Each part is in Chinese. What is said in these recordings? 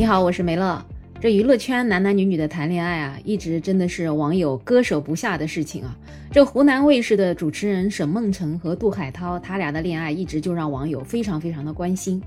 你好，我是梅乐。这娱乐圈男男女女的谈恋爱啊，一直真的是网友割舍不下的事情啊。这湖南卫视的主持人沈梦辰和杜海涛，他俩的恋爱一直就让网友非常非常的关心。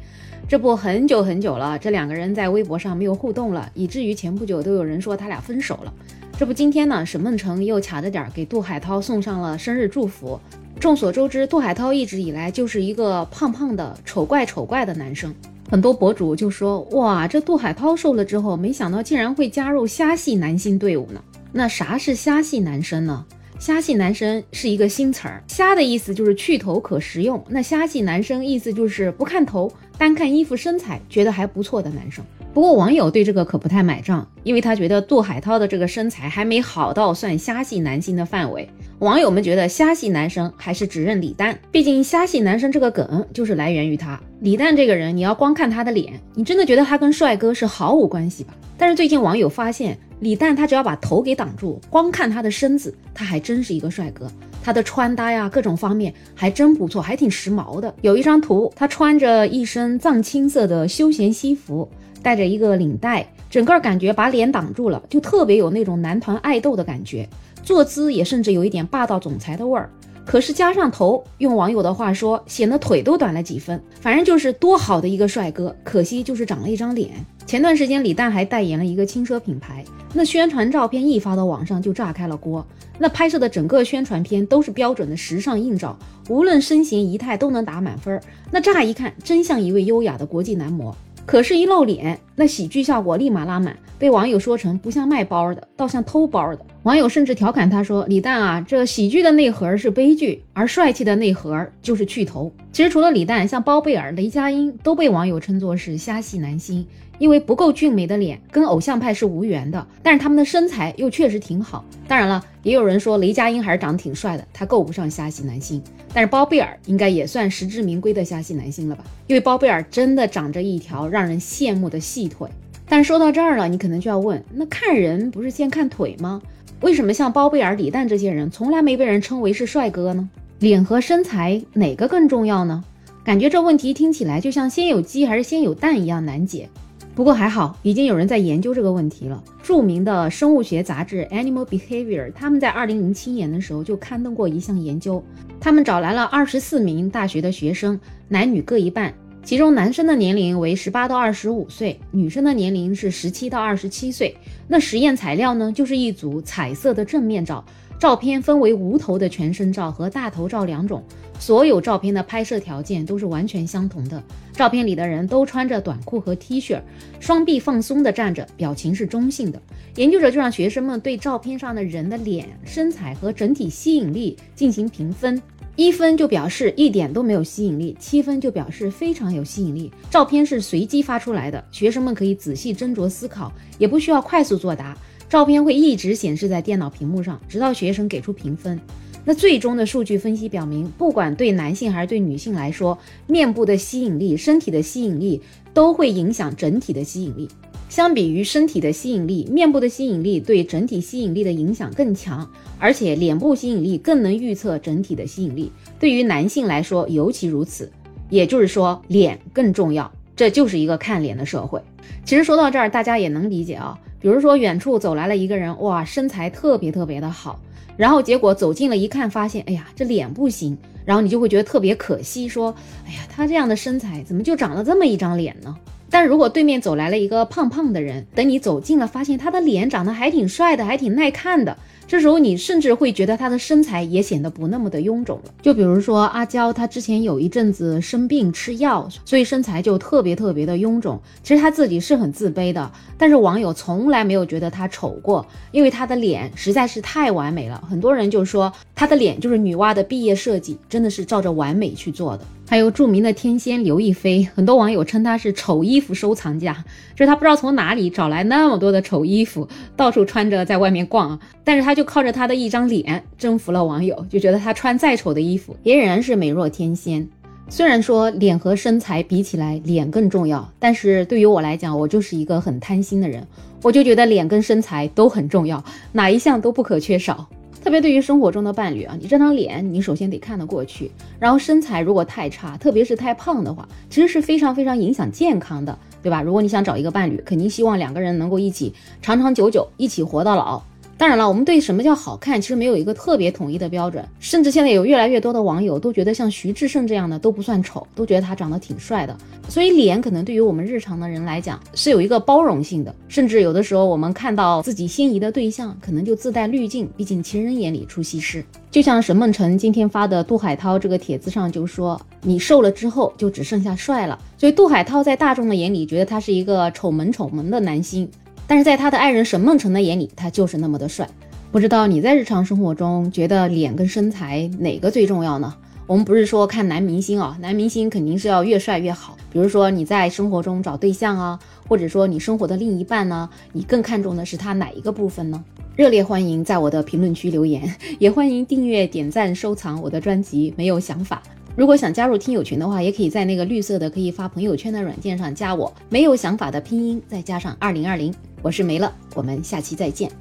这不很久很久了，这两个人在微博上没有互动了，以至于前不久都有人说他俩分手了。这不今天呢，沈梦辰又卡着点给杜海涛送上了生日祝福。众所周知，杜海涛一直以来就是一个胖胖的、丑怪丑怪的男生。很多博主就说：“哇，这杜海涛瘦了之后，没想到竟然会加入虾系男星队伍呢。”那啥是虾系男生呢？虾系男生是一个新词儿，虾的意思就是去头可食用，那虾系男生意思就是不看头，单看衣服身材，觉得还不错的男生。不过网友对这个可不太买账，因为他觉得杜海涛的这个身材还没好到算虾系男星的范围。网友们觉得虾系男生还是只认李诞，毕竟虾系男生这个梗就是来源于他。李诞这个人，你要光看他的脸，你真的觉得他跟帅哥是毫无关系吧？但是最近网友发现，李诞他只要把头给挡住，光看他的身子，他还真是一个帅哥。他的穿搭呀，各种方面还真不错，还挺时髦的。有一张图，他穿着一身藏青色的休闲西服。带着一个领带，整个感觉把脸挡住了，就特别有那种男团爱豆的感觉，坐姿也甚至有一点霸道总裁的味儿。可是加上头，用网友的话说，显得腿都短了几分。反正就是多好的一个帅哥，可惜就是长了一张脸。前段时间李诞还代言了一个轻奢品牌，那宣传照片一发到网上就炸开了锅。那拍摄的整个宣传片都是标准的时尚硬照，无论身形仪态都能打满分。那乍一看，真像一位优雅的国际男模。可是，一露脸，那喜剧效果立马拉满，被网友说成不像卖包的，倒像偷包的。网友甚至调侃他说：“李诞啊，这喜剧的内核是悲剧，而帅气的内核就是去头。”其实，除了李诞，像包贝尔、雷佳音都被网友称作是虾系男星。因为不够俊美的脸跟偶像派是无缘的，但是他们的身材又确实挺好。当然了，也有人说雷佳音还是长得挺帅的，他够不上虾系男星。但是包贝尔应该也算实至名归的虾系男星了吧？因为包贝尔真的长着一条让人羡慕的细腿。但说到这儿了，你可能就要问，那看人不是先看腿吗？为什么像包贝尔、李诞这些人从来没被人称为是帅哥呢？脸和身材哪个更重要呢？感觉这问题听起来就像先有鸡还是先有蛋一样难解。不过还好，已经有人在研究这个问题了。著名的生物学杂志《Animal Behavior》，他们在二零零七年的时候就刊登过一项研究。他们找来了二十四名大学的学生，男女各一半，其中男生的年龄为十八到二十五岁，女生的年龄是十七到二十七岁。那实验材料呢，就是一组彩色的正面照。照片分为无头的全身照和大头照两种，所有照片的拍摄条件都是完全相同的。照片里的人都穿着短裤和 T 恤，双臂放松的站着，表情是中性的。研究者就让学生们对照片上的人的脸、身材和整体吸引力进行评分，一分就表示一点都没有吸引力，七分就表示非常有吸引力。照片是随机发出来的，学生们可以仔细斟酌思考，也不需要快速作答。照片会一直显示在电脑屏幕上，直到学生给出评分。那最终的数据分析表明，不管对男性还是对女性来说，面部的吸引力、身体的吸引力都会影响整体的吸引力。相比于身体的吸引力，面部的吸引力对整体吸引力的影响更强，而且脸部吸引力更能预测整体的吸引力。对于男性来说尤其如此。也就是说，脸更重要。这就是一个看脸的社会。其实说到这儿，大家也能理解啊。比如说，远处走来了一个人，哇，身材特别特别的好，然后结果走近了一看，发现，哎呀，这脸不行，然后你就会觉得特别可惜，说，哎呀，他这样的身材怎么就长了这么一张脸呢？但如果对面走来了一个胖胖的人，等你走近了，发现他的脸长得还挺帅的，还挺耐看的。这时候你甚至会觉得他的身材也显得不那么的臃肿了。就比如说阿娇，她之前有一阵子生病吃药，所以身材就特别特别的臃肿。其实她自己是很自卑的，但是网友从来没有觉得她丑过，因为她的脸实在是太完美了。很多人就说她的脸就是女娲的毕业设计，真的是照着完美去做的。还有著名的天仙刘亦菲，很多网友称她是丑衣服收藏家，就是他不知道从哪里找来那么多的丑衣服，到处穿着在外面逛。但是他就靠着他的一张脸征服了网友，就觉得他穿再丑的衣服也仍然是美若天仙。虽然说脸和身材比起来脸更重要，但是对于我来讲，我就是一个很贪心的人，我就觉得脸跟身材都很重要，哪一项都不可缺少。特别对于生活中的伴侣啊，你这张脸你首先得看得过去，然后身材如果太差，特别是太胖的话，其实是非常非常影响健康的。对吧？如果你想找一个伴侣，肯定希望两个人能够一起长长久久，一起活到老。当然了，我们对什么叫好看，其实没有一个特别统一的标准。甚至现在有越来越多的网友都觉得像徐志胜这样的都不算丑，都觉得他长得挺帅的。所以脸可能对于我们日常的人来讲是有一个包容性的。甚至有的时候我们看到自己心仪的对象，可能就自带滤镜，毕竟情人眼里出西施。就像沈梦辰今天发的杜海涛这个帖子上就说：“你瘦了之后就只剩下帅了。”所以杜海涛在大众的眼里觉得他是一个丑萌丑萌的男星。但是在他的爱人沈梦辰的眼里，他就是那么的帅。不知道你在日常生活中觉得脸跟身材哪个最重要呢？我们不是说看男明星啊，男明星肯定是要越帅越好。比如说你在生活中找对象啊，或者说你生活的另一半呢，你更看重的是他哪一个部分呢？热烈欢迎在我的评论区留言，也欢迎订阅、点赞、收藏我的专辑。没有想法。如果想加入听友群的话，也可以在那个绿色的可以发朋友圈的软件上加我。没有想法的拼音再加上二零二零。我是没了，我们下期再见。